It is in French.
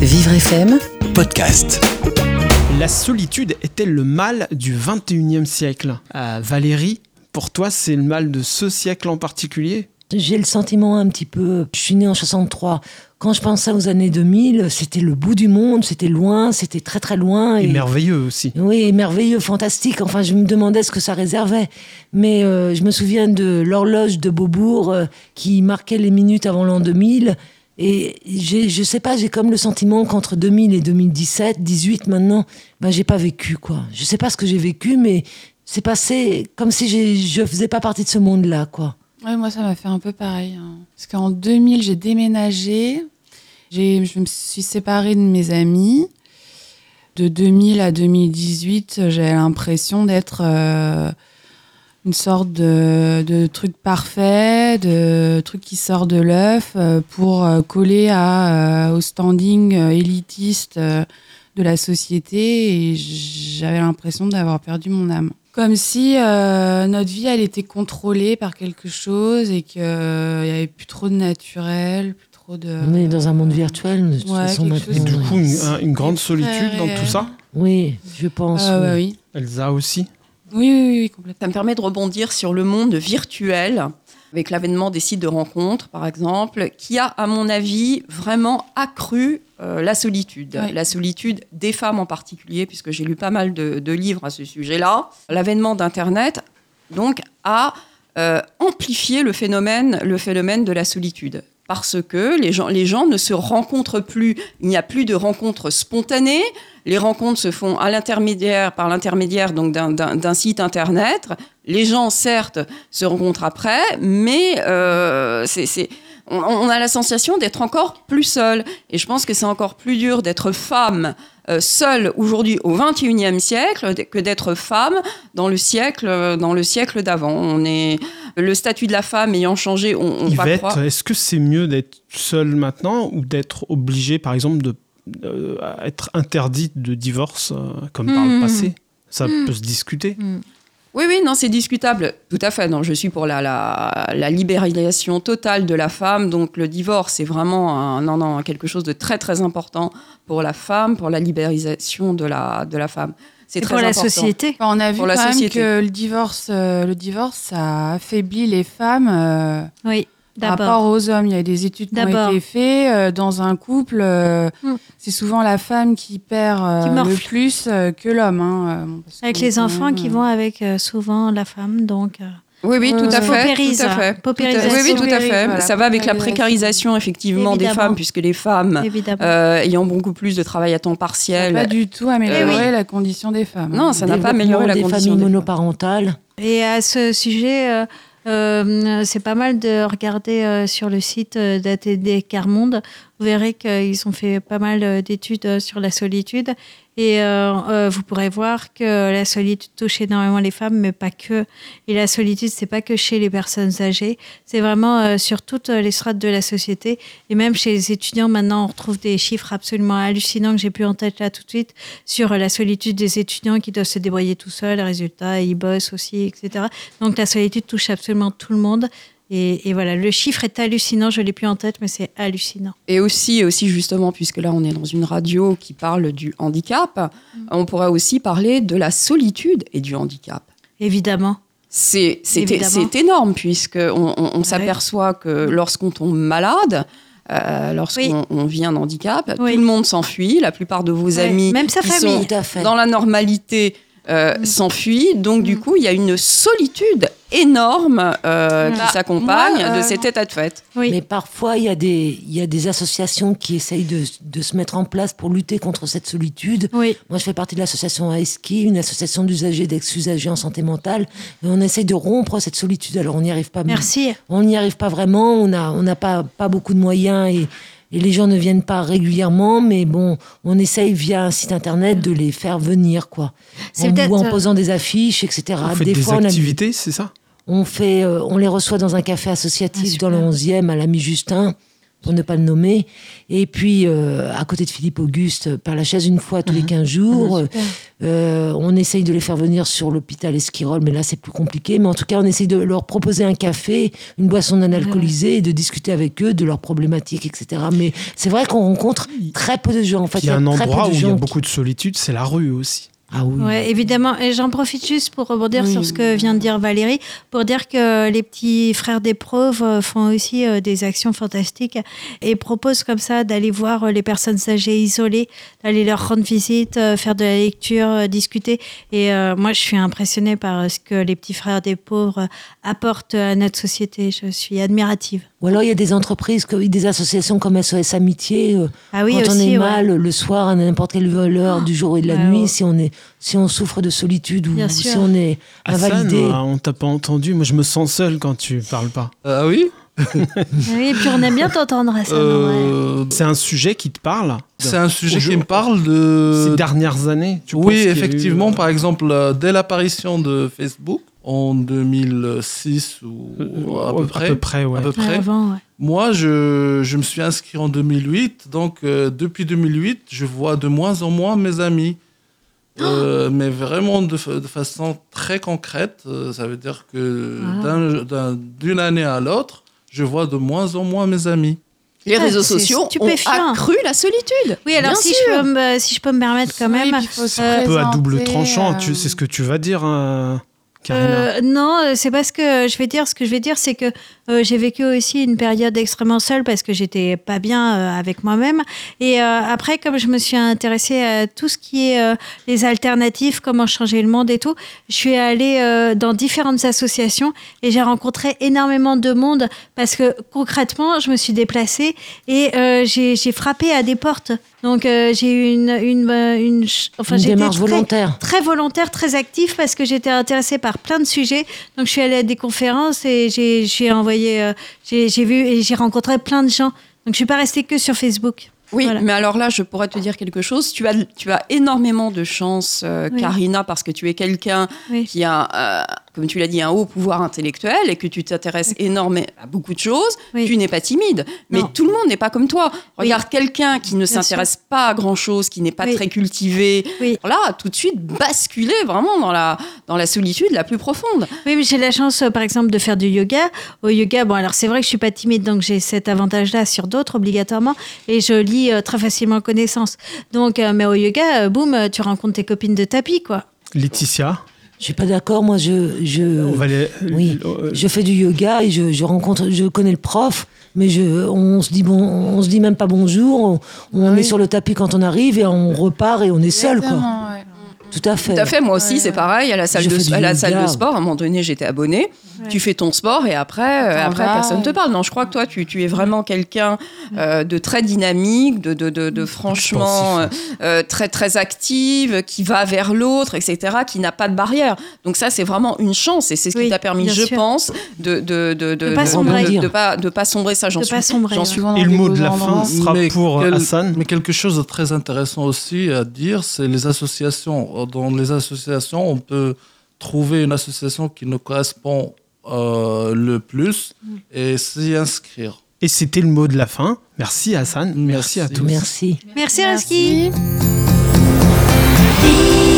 Vivre FM, podcast. La solitude est-elle le mal du 21e siècle? Euh, Valérie, pour toi, c'est le mal de ce siècle en particulier? J'ai le sentiment un petit peu. Je suis née en 63. Quand je pensais aux années 2000, c'était le bout du monde, c'était loin, c'était très très loin. Et merveilleux aussi. Oui, merveilleux, fantastique. Enfin, je me demandais ce que ça réservait. Mais euh, je me souviens de l'horloge de Beaubourg euh, qui marquait les minutes avant l'an 2000. Et j'ai- je sais pas, j'ai comme le sentiment qu'entre 2000 et 2017, 18 maintenant, ben j'ai pas vécu quoi. Je sais pas ce que j'ai vécu, mais c'est passé comme si j'ai- je faisais pas partie de ce monde-là quoi. Ouais, moi, ça m'a fait un peu pareil. hein. Parce qu'en 2000, j'ai déménagé. J'ai, je me suis séparée de mes amis. De 2000 à 2018, j'avais l'impression d'être euh, une sorte de, de truc parfait, de truc qui sort de l'œuf euh, pour euh, coller à, euh, au standing euh, élitiste euh, de la société. Et j'avais l'impression d'avoir perdu mon âme. Comme si euh, notre vie, elle était contrôlée par quelque chose et qu'il n'y avait plus trop de naturel, plus trop de... On est dans un monde virtuel de toute Ouais, façon Et du coup, une, un- une grande solitude dans tout ça Oui, je pense. Oui. ouais, oui. Elsa aussi Oui, oui, oui, complètement. Ça me permet de rebondir sur le monde virtuel, avec l'avènement des sites de rencontres, par exemple, qui a, à mon avis, vraiment accru euh, la solitude. La solitude des femmes en particulier, puisque j'ai lu pas mal de, de livres à ce sujet-là. L'avènement d'Internet, donc, a euh, amplifié le phénomène, le phénomène de la solitude. Parce que les gens, les gens ne se rencontrent plus, il n'y a plus de rencontres spontanées, les rencontres se font à l'intermédiaire, par l'intermédiaire donc d'un- site internet. Les gens, certes, se rencontrent après, mais euh, c'est- on, on a la sensation d'être encore plus seul. Et je pense que c'est encore plus dur d'être femme euh, seule aujourd'hui au XXIe siècle que d'être femme dans le siècle, euh, dans le siècle d'avant. On est le statut de la femme ayant changé. On, on Yvette, est-ce que c'est mieux d'être seule maintenant ou d'être obligée, par exemple, de euh, être interdite de divorce euh, comme par le Mhm. passé? Ça peut se discuter. Oui, oui, non, c'est discutable. Tout à fait. Non, je suis pour la, la, la libéralisation totale de la femme. Donc, le divorce, c'est vraiment un, non, non, quelque chose de très, très important pour la femme, pour la libéralisation de la, de la femme. C'est très pour la important. société. Enfin, on a vu Pour quand même que le divorce, euh, le divorce, ça affaiblit les femmes euh, Oui, par rapport aux hommes. Il y a des études qui ont été faites euh, dans un couple. euh, Hmm. C'est souvent la femme qui perd euh, Qui le plus euh, que l'homme. hein, Avec les enfants qui vont avec euh, souvent la femme, donc. euh, Oui, oui, tout Euh, à fait. tout à fait. hein. Paupérisation. Tout à- Oui, oui, tout à fait. voilà, Ça va avec la précarisation, effectivement, des femmes, puisque les femmes, euh, ayant beaucoup plus de travail à temps Ça n'a partiel, pas du tout amélioré Eh oui. la condition des femmes. Non, ça n'a pas amélioré la des condition familles des femmes. monoparentales. Et à ce sujet, euh, c'est pas mal de regarder euh, sur le site euh, d'ATD Carmonde. Vous verrez qu'ils ont fait pas mal euh, d'études euh, sur la solitude. Et euh, vous pourrez voir que la solitude touche énormément les femmes, mais pas que. Et la solitude, c'est pas que chez les personnes âgées, c'est vraiment sur toutes les strates de la société. Et même chez les étudiants, maintenant, on retrouve des chiffres absolument hallucinants que j'ai plus en tête là tout de suite sur la solitude des étudiants qui doivent se débrouiller tout seuls. Résultat, ils bossent aussi, etc. Donc la solitude touche absolument tout le monde. Et, et voilà, le chiffre est hallucinant. Je l'ai plus en tête, mais c'est hallucinant. Et aussi, aussi justement, puisque là on est dans une radio qui parle du handicap, on pourrait aussi parler de la solitude et du handicap. Évidemment. C'est énorme, puisque on, on- on s'aperçoit que lorsqu'on tombe malade, euh, lorsqu'on Oui. on vit un handicap, Oui. tout le monde s'enfuit, la plupart de vos Ouais, amis même sa qui famille. sont Tout à fait. dans la normalité euh, Mm. s'enfuient. Donc du Mm. coup, il y a une solitude énorme euh, qui Bah, s'accompagne moi, de euh, cet état de fait. Oui. Mais parfois, il y, a des, il y a des associations qui essayent de, de se mettre en place pour lutter contre cette solitude. Oui. Moi, je fais partie de l'association AESKI, une association d'usagers d'ex-usagers en santé mentale. Et on essaye de rompre cette solitude. Alors, on n'y arrive pas. Merci. On n'y arrive pas vraiment. On n'a on n'a pas, pas beaucoup de moyens et, et les gens ne viennent pas régulièrement. Mais bon, on essaye via un site internet de les faire venir, quoi. C'est En, ou en euh, posant des affiches, etc. Vous des, fois, on a- activités, c'est ça? On, fait, euh, on les reçoit dans un café associatif Ah, dans le 11e à l'ami Justin. Pour ne pas le nommer. Et puis, euh, à côté de Philippe Auguste, Père Lachaise, une fois tous les 15 jours. Euh, on essaye de les faire venir sur l'hôpital Esquirol, mais là, c'est plus compliqué. Mais en tout cas, on essaye de leur proposer un café, une boisson non alcoolisée, et de discuter avec eux de leurs problématiques, etc. Mais c'est vrai qu'on rencontre très peu de gens. En fait, Il y a un endroit où il y a beaucoup de solitude, c'est la rue aussi. Ah oui. Ouais, évidemment. Et j'en profite juste pour rebondir Oui. sur ce que vient de dire Valérie, pour dire que les petits frères d'épreuve font aussi euh, des actions fantastiques et proposent comme ça d'aller voir euh, les personnes âgées isolées, d'aller leur rendre visite, euh, faire de la lecture, discuter. Et euh, moi, je suis impressionnée par ce que les petits frères des pauvres apportent à notre société. Je suis admirative. Ou alors, il y a des entreprises, des associations comme SOS Amitié. Ah oui, quand on est ouais. mal le soir, à n'importe quelle heure du jour et de la Ouais, nuit, ouais. si on est, si on souffre de solitude ou Bien si sûr. on est Hassan, invalidé. euh, on t'a pas entendu. Moi, je me sens seul quand tu parles pas. Ah oui? Oui, et puis on aime bien t'entendre, Hassan. ouais. Euh, C'est un sujet qui te parle? C'est un sujet qui me parle de. ces dernières années tu oui, eu, effectivement. euh, Par exemple, euh, dès l'apparition de Facebook en 2006 ou euh, à peu près. À peu près, ouais. à peu Ouais, près. avant, ouais. Moi, je, je me suis inscrit en 2008. Donc, euh, depuis 2008, je vois de moins en moins mes amis. Euh, mais vraiment de, fa- de façon très concrète. Euh, ça veut dire que Ah. d'un- d'un- d'une année à l'autre, je vois de moins en moins mes amis. Les Ah, réseaux sociaux ont accru la solitude. Oui, alors si je, peux me, si je peux me permettre quand Oui, même. euh, un peu à double tranchant. euh, c'est ce que tu vas dire, hein. Euh, non, euh, c'est pas ce que je vais dire. Ce que je vais dire, c'est que euh, j'ai vécu aussi une période extrêmement seule parce que j'étais pas bien euh, avec moi-même. Et euh, après, comme je me suis intéressée à tout ce qui est euh, les alternatives, comment changer le monde et tout, je suis allée euh, dans différentes associations et j'ai rencontré énormément de monde parce que concrètement, je me suis déplacée et euh, j'ai frappé à des portes. Donc euh, j'ai eu une, une, une, ch- enfin Une j'ai été démarche très- volontaire. très volontaire, très actif parce que j'étais intéressée par plein de sujets. Donc je suis allée à des conférences et j'ai envoyé, euh, j'ai j'ai vu et j'ai rencontré plein de gens. Donc je suis pas restée que sur Facebook. Oui, Voilà. mais alors là, je pourrais te dire quelque chose. Tu as, tu as énormément de chance, euh, Oui. Karina, parce que tu es quelqu'un Oui. qui a, euh, comme tu l'as dit, un haut pouvoir intellectuel et que tu t'intéresses énormément à beaucoup de choses. Oui. Tu n'es pas timide, mais Non. tout le monde n'est pas comme toi. Regarde quelqu'un qui ne s'intéresse pas à grand-chose, qui n'est pas Oui. très cultivé. Oui. Là, tout de suite, basculer vraiment dans la, dans la solitude la plus profonde. Oui, mais j'ai la chance, euh, par exemple, de faire du yoga. Au yoga, bon, alors c'est vrai que je suis pas timide, donc j'ai cet avantage-là sur d'autres obligatoirement, et je lis euh, très facilement connaissance. Donc, euh, mais au yoga, euh, boum, tu rencontres tes copines de tapis, quoi. Laetitia, Je suis pas d'accord. Moi, je, je, on va les- oui. euh, je fais du yoga et je, je rencontre, je connais le prof, mais je, on se dit bon, on se dit même pas bonjour. On, on Oui. est sur le tapis quand on arrive et on repart et on est seul, quoi. Exactement. Tout à fait. Tout à fait, moi aussi, Ouais, c'est ouais. pareil. À la salle, de, fais du à la yoga. salle de sport, à un moment donné, j'étais abonnée. Tu fais ton sport et après, euh, après personne ne te parle. Non, je crois que toi, tu, tu es vraiment quelqu'un euh, de très dynamique, de, de, de, de franchement euh, très, très active, qui va vers l'autre, etc., qui n'a pas de barrière. Donc ça, c'est vraiment une chance et c'est ce qui Oui, t'a permis, je sûr. pense, de de, de, De pas sombrer. de, de pas, de pas sombrer. Ça, j'en suis, suis Et le mot de la fin sera pour Hassan. mais quelque chose de très intéressant aussi à dire, c'est les associations. Dans les associations, on peut trouver une association qui nous correspond euh, le plus et s'y inscrire. Et c'était le mot de la fin. Merci Hassan. Merci, Merci. à tous. Merci. Merci, Reski. Merci.